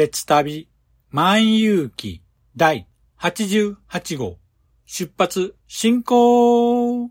鉄旅万有記第88号。出発進行。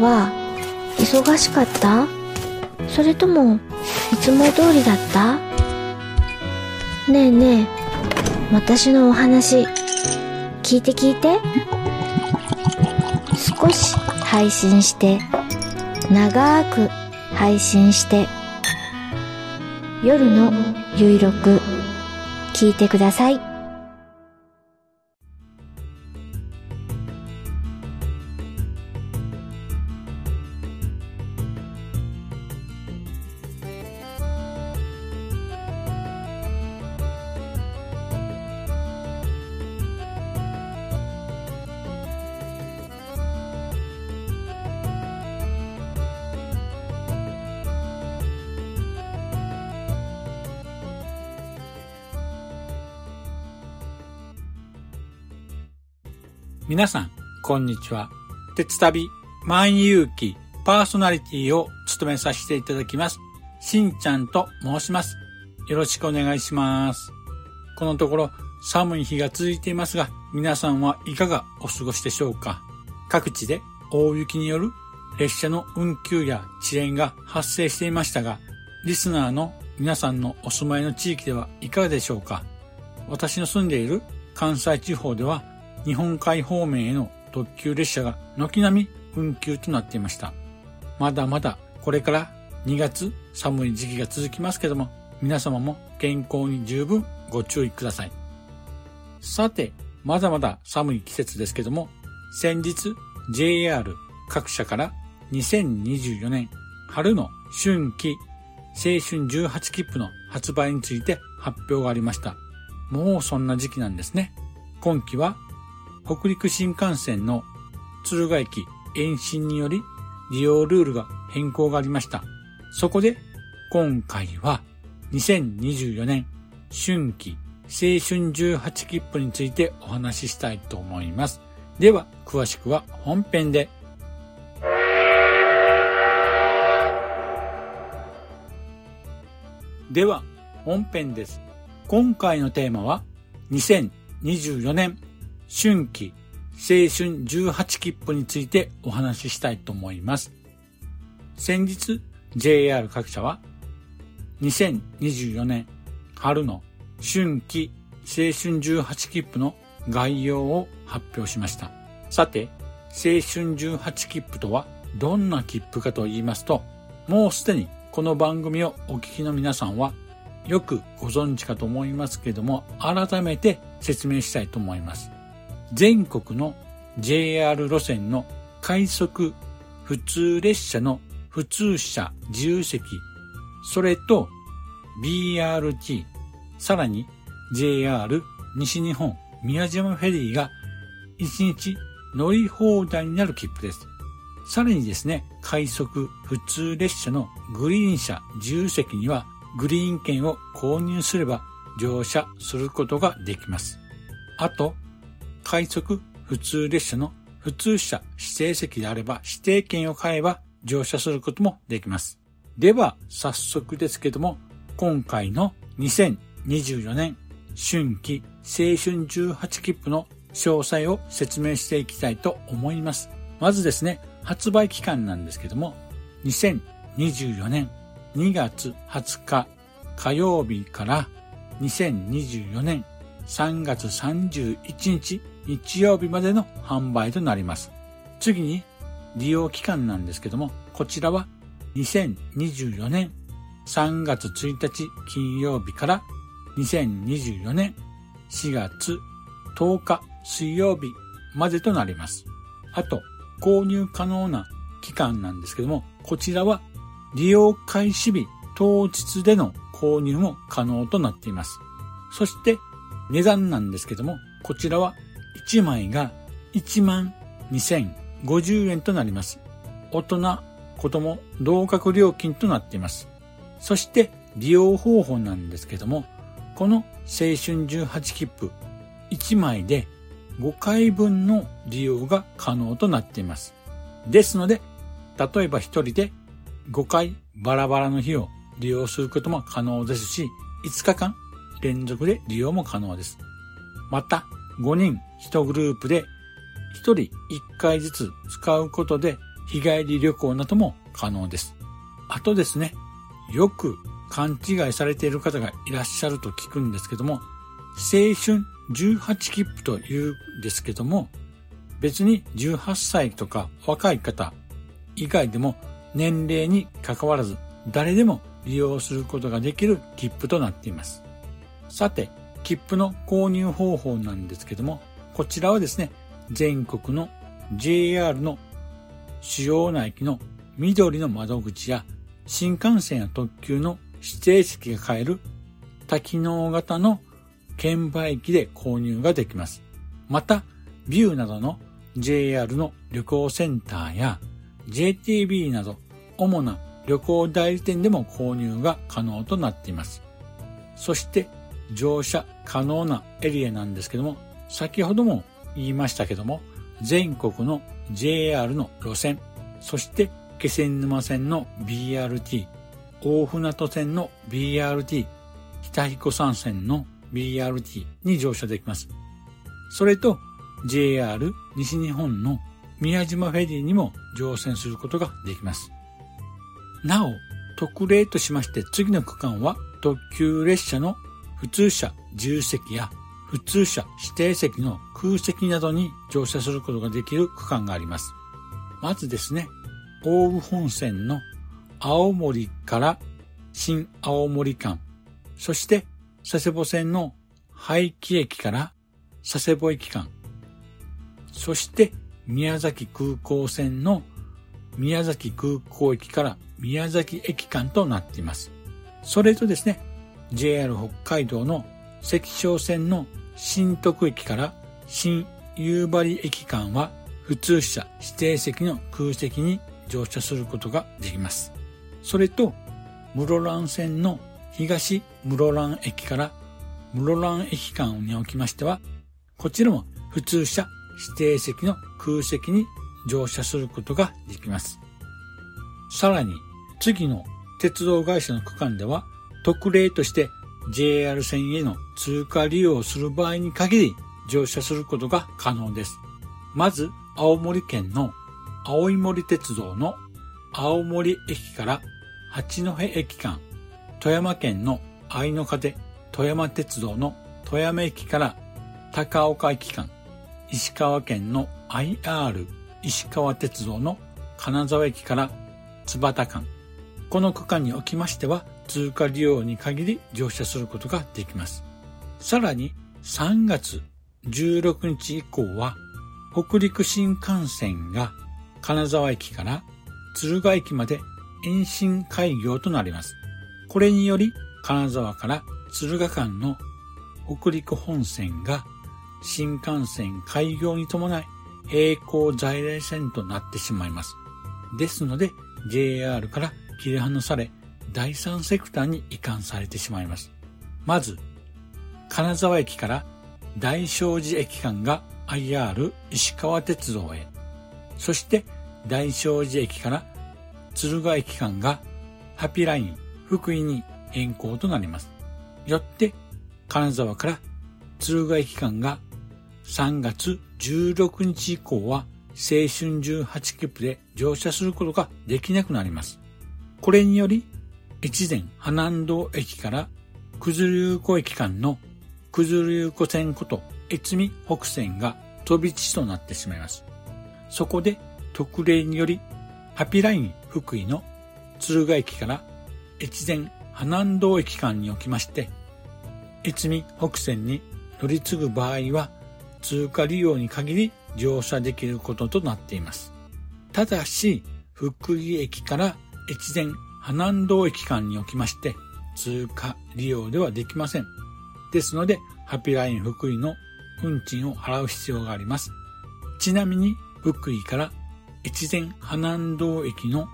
は忙しかった？それともいつも通りだった？ねえねえ私のお話聞いて聞いて。少し配信して長く配信して夜のゆいろく聞いてください。皆さん、こんにちは。鉄旅万有記パーソナリティを務めさせていただきます。しんちゃんと申します。よろしくお願いします。このところ寒い日が続いていますが、皆さんはいかがお過ごしでしょうか？各地で大雪による列車の運休や遅延が発生していましたが、リスナーの皆さんのお住まいの地域ではいかがでしょうか？私の住んでいる関西地方では日本海方面への特急列車が軒並み運休となっていました。まだまだこれから2月寒い時期が続きますけども、皆様も健康に十分ご注意ください。さて、まだまだ寒い季節ですけども、先日 JR 各社から2024年春の春季青春18切符の発売について発表がありました。もうそんな時期なんですね。今期は北陸新幹線の敦賀駅延伸により利用ルールが変更がありました。そこで今回は2024年春季青春18切符についてお話ししたいと思います。では詳しくは本編で。では本編です。今回のテーマは2024年春季青春18切符についてお話ししたいと思います。先日 JR 各社は2024年春の春季青春18切符の概要を発表しました。さて、青春18切符とはどんな切符かと言いますと、もうすでにこの番組をお聞きの皆さんはよくご存知かと思いますけれども、改めて説明したいと思います。全国の JR 路線の快速普通列車の普通車自由席、それと BRT、さらに JR 西日本宮島フェリーが1日乗り放題になる切符です。さらにですね、快速普通列車のグリーン車自由席にはグリーン券を購入すれば乗車することができます。あと、快速普通列車の普通車指定席であれば指定券を買えば乗車することもできます。では、早速ですけども、今回の2024年春季青春18切符の詳細を説明していきたいと思います。まずですね、発売期間なんですけども、2024年2月20日火曜日から2024年3月31日日曜日までの販売となります。次に利用期間なんですけども、こちらは2024年3月1日金曜日から2024年4月10日水曜日までとなります。あと、購入可能な期間なんですけども、こちらは利用開始日当日での購入も可能となっています。そして値段なんですけども、こちらは1枚が1万2050円となります。大人、子供、同格料金となっています。そして利用方法なんですけども、この青春18切符1枚で5回分の利用が可能となっています。ですので、例えば1人で5回バラバラの日を利用することも可能ですし、5日間連続で利用も可能です。また、5人1グループで1人1回ずつ使うことで日帰り旅行なども可能です。あとですね、よく勘違いされている方がいらっしゃると聞くんですけども、青春18切符というんですけども、別に18歳とか若い方以外でも年齢に関わらず誰でも利用することができる切符となっています。さて、切符の購入方法なんですけども、こちらはですね、全国の JR の主要な駅の緑の窓口や新幹線や特急の指定席が買える多機能型の券売機で購入ができます。また、ビューなどの JR の旅行センターや JTB など主な旅行代理店でも購入が可能となっています。そして乗車可能なエリアなんですけども、先ほども言いましたけども、全国の JR の路線、そして気仙沼線の BRT、大船渡線の BRT、北彦山線の BRT に乗車できます。それと JR 西日本の宮島フェリーにも乗船することができます。なお、特例としまして次の区間は特急列車の普通車重席や普通車指定席の空席などに乗車することができる区間があります。まずですね、大宇本線の青森から新青森間、そして佐世保線の廃棄駅から佐世保駅間、そして宮崎空港線の宮崎空港駅から宮崎駅間となっています。それとですね、JR 北海道の関商線の新徳駅から新夕張駅間は普通車指定席の空席に乗車することができます。それと、室蘭線の東室蘭駅から室蘭駅間におきましては、こちらも普通車指定席の空席に乗車することができます。さらに、次の鉄道会社の区間では、特例として JR 線への通過利用をする場合に限り乗車することが可能です。まず、青森県の青い森鉄道の青森駅から八戸駅間、富山県の愛の風富山鉄道の富山駅から高岡駅間、石川県の IR 石川鉄道の金沢駅から津畑間、この区間におきましては通過利用に限り乗車することができます。さらに3月16日以降は北陸新幹線が金沢駅から敦賀駅まで延伸開業となります。これにより金沢から敦賀間の北陸本線が新幹線開業に伴い並行在来線となってしまいます。ですので JR から切り離され第三セクターに移管されてしまいます。まず金沢駅から大正寺駅間が IR 石川鉄道へ、そして大正寺駅から敦賀駅間がハピライン福井に変更となります。よって金沢から敦賀駅間が3月16日以降は青春18切符で乗車することができなくなります。これにより、越前花南道駅から九頭竜湖駅間の九頭竜湖線こと越美北線が飛び地となってしまいます。そこで特例により、ハピライン福井の敦賀駅から越前花南道駅間におきまして、越美北線に乗り継ぐ場合は通過利用に限り乗車できることとなっています。ただし、福井駅から越前花南道駅間におきまして通過利用ではできません。ですので、ハピライン福井の運賃を払う必要があります。ちなみに、福井から越前花南道駅の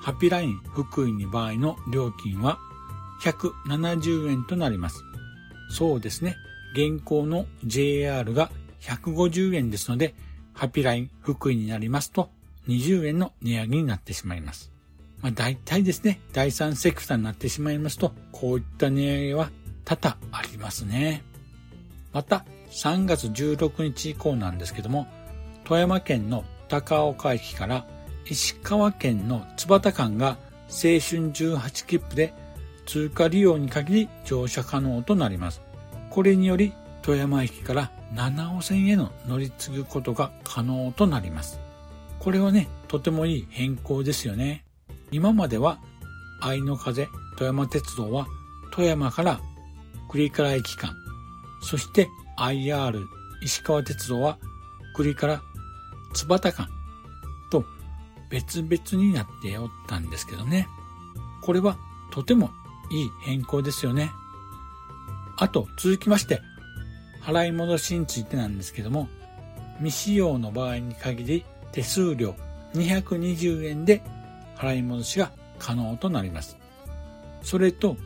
ハピライン福井に場合の料金は170円となります。そうですね。現行の JR が150円ですので、ハピライン福井になりますと20円の値上げになってしまいます。まあ大体ですね、第三セクターになってしまいますと、こういった値上げは多々ありますね。また、3月16日以降なんですけども、富山県の高岡駅から石川県の津幡間が青春18切符で通過利用に限り乗車可能となります。これにより富山駅から七尾線への乗り継ぐことが可能となります。これはね、とてもいい変更ですよね。今までは愛の風富山鉄道は富山から栗から駅間、そして IR 石川鉄道は栗から津幡間と別々になっておったんですけどね。これはとてもいい変更ですよね。あと、続きまして、払い戻しについてなんですけども、未使用の場合に限り手数料220円で払い戻しが可能となります。それと、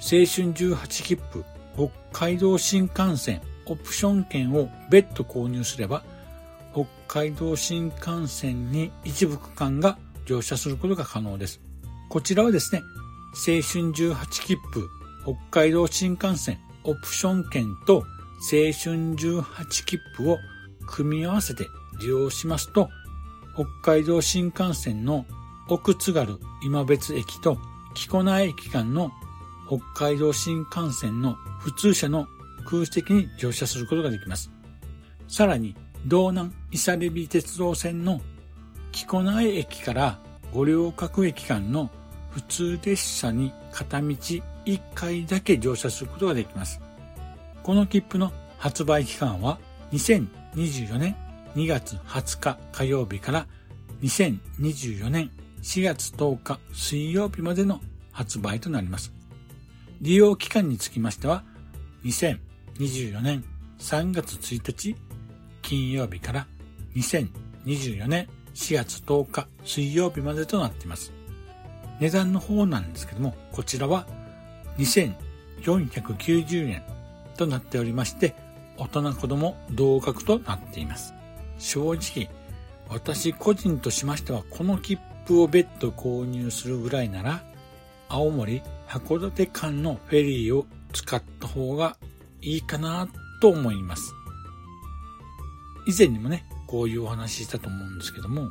青春18切符北海道新幹線オプション券を別途購入すれば、北海道新幹線に一部区間が乗車することが可能です。こちらはですね、青春18切符北海道新幹線オプション券と青春18切符を組み合わせて利用しますと、北海道新幹線の奥津軽今別駅と木古内駅間の北海道新幹線の普通車の空席に乗車することができます。さらに、道南伊佐レビ鉄道線の木古内駅から五稜郭駅間の普通列車に片道1回だけ乗車することができます。この切符の発売期間は2024年2月20日火曜日から2024年4月10日水曜日までの発売となります。利用期間につきましては2024年3月1日金曜日から2024年4月10日水曜日までとなっています。値段の方なんですけども、こちらは2490円となっておりまして、大人子供同額となっています。正直、私個人としましては、この切符を別途購入するぐらいなら、青森函館間のフェリーを使った方がいいかなと思います。以前にもね、こういうお話ししたと思うんですけども、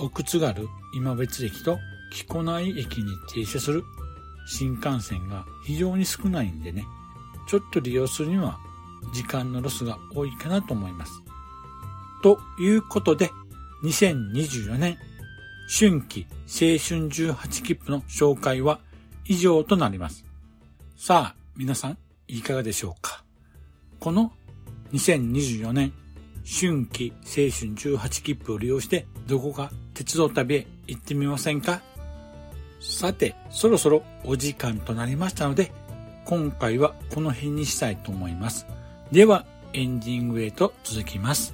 奥津軽今別駅と木古内駅に停車する新幹線が非常に少ないんでね、ちょっと利用するには時間のロスが多いかなと思います。ということで、2024年春季青春18切符の紹介は以上となります。さあ、皆さん、いかがでしょうか？この2024年春季青春18切符を利用してどこか鉄道旅へ行ってみませんか？さて、そろそろお時間となりましたので、今回はこの辺にしたいと思います。では、エンディングへと続きます。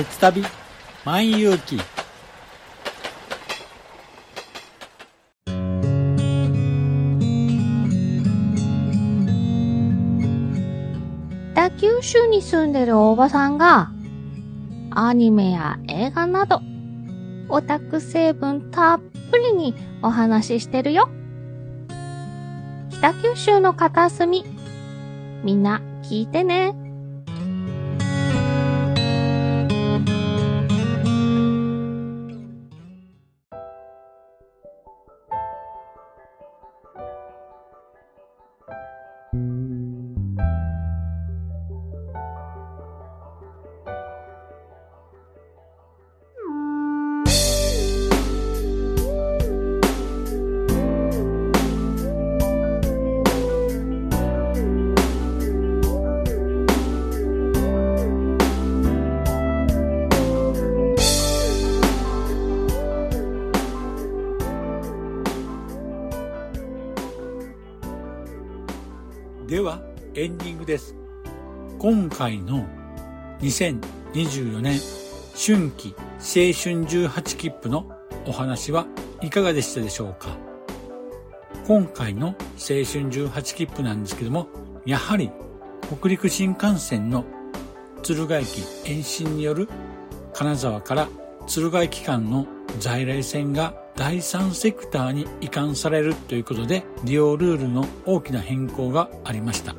鉄旅万有記北九州に住んでるおばさんが、アニメや映画など、オタク成分たっぷりにお話ししてるよ。北九州の片隅、みんな聞いてね。ではエンディングです。今回の2024年春季青春18切符のお話はいかがでしたでしょうか？今回の青春18切符なんですけどもやはり北陸新幹線の敦賀駅延伸による金沢から敦賀駅間の在来線が第三セクターに移管されるということで利用ルールの大きな変更がありました。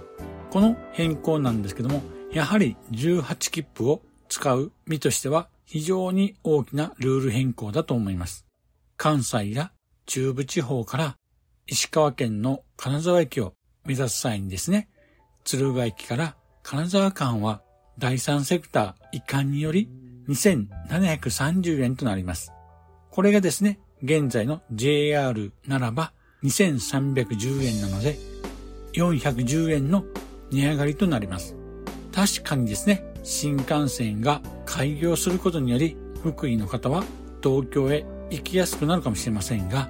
この変更なんですけども、やはり18切符を使う身としては非常に大きなルール変更だと思います。関西や中部地方から石川県の金沢駅を目指す際にですね、敦賀駅から金沢間は第三セクター移管により2730円となります。これがですね、現在の JR ならば2310円なので410円の値上がりとなります。確かにですね、新幹線が開業することにより福井の方は東京へ行きやすくなるかもしれませんが、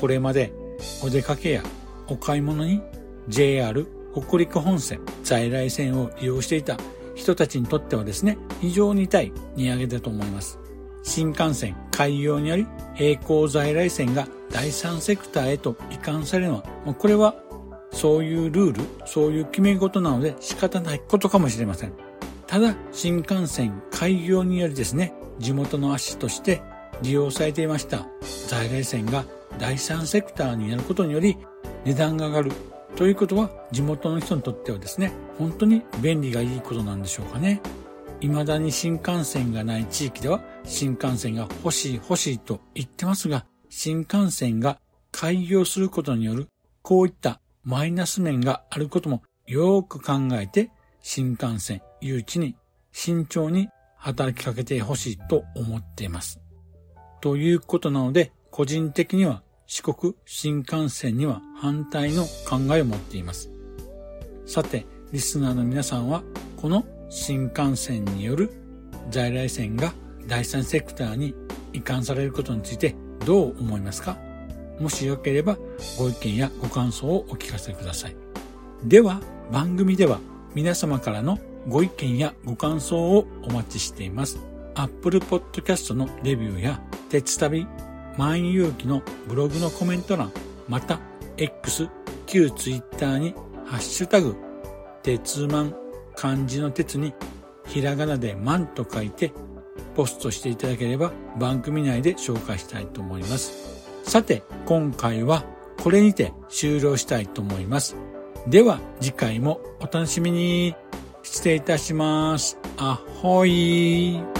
これまでお出かけやお買い物に JR 北陸本線在来線を利用していた人たちにとってはですね、非常に痛い値上げだと思います。新幹線開業により並行在来線が第三セクターへと移管されるのは、これはそういうルール、そういう決め事なので仕方ないことかもしれません。ただ、新幹線開業によりですね、地元の足として利用されていました在来線が第三セクターになることにより値段が上がるということは地元の人にとってはですね、本当に便利がいいことなんでしょうかね。未だに新幹線がない地域では新幹線が欲しい欲しいと言ってますが、新幹線が開業することによるこういったマイナス面があることもよーく考えて新幹線誘致に慎重に働きかけてほしいと思っています。ということなので、個人的には四国新幹線には反対の考えを持っています。さて、リスナーの皆さんは、この新幹線による在来線が第三セクターに移管されることについてどう思いますか？もしよければご意見やご感想をお聞かせください。では番組では皆様からのご意見やご感想をお待ちしています。Apple Podcast のレビューや鉄旅万有機のブログのコメント欄また X 旧 Twitter にハッシュタグ鉄マン漢字の鉄にひらがなで万と書いてポストしていただければ番組内で紹介したいと思います。さて、今回はこれにて終了したいと思います。では次回もお楽しみに。失礼いたします。あほい。